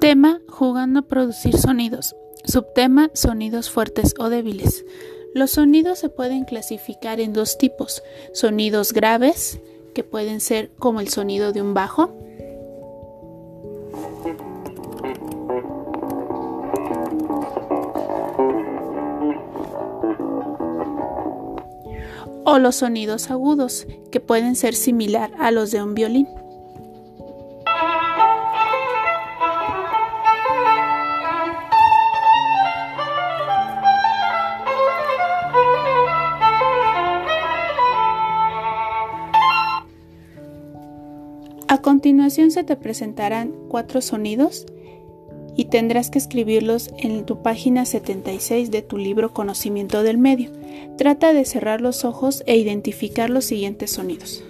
Tema, jugando a producir sonidos. Subtema, sonidos fuertes o débiles. Los sonidos se pueden clasificar en dos tipos. Sonidos graves, que pueden ser como el sonido de un bajo. O los sonidos agudos, que pueden ser similar a los de un violín. A continuación se te presentarán cuatro sonidos y tendrás que escribirlos en tu página 76 de tu libro Conocimiento del Medio. Trata de cerrar los ojos e identificar los siguientes sonidos.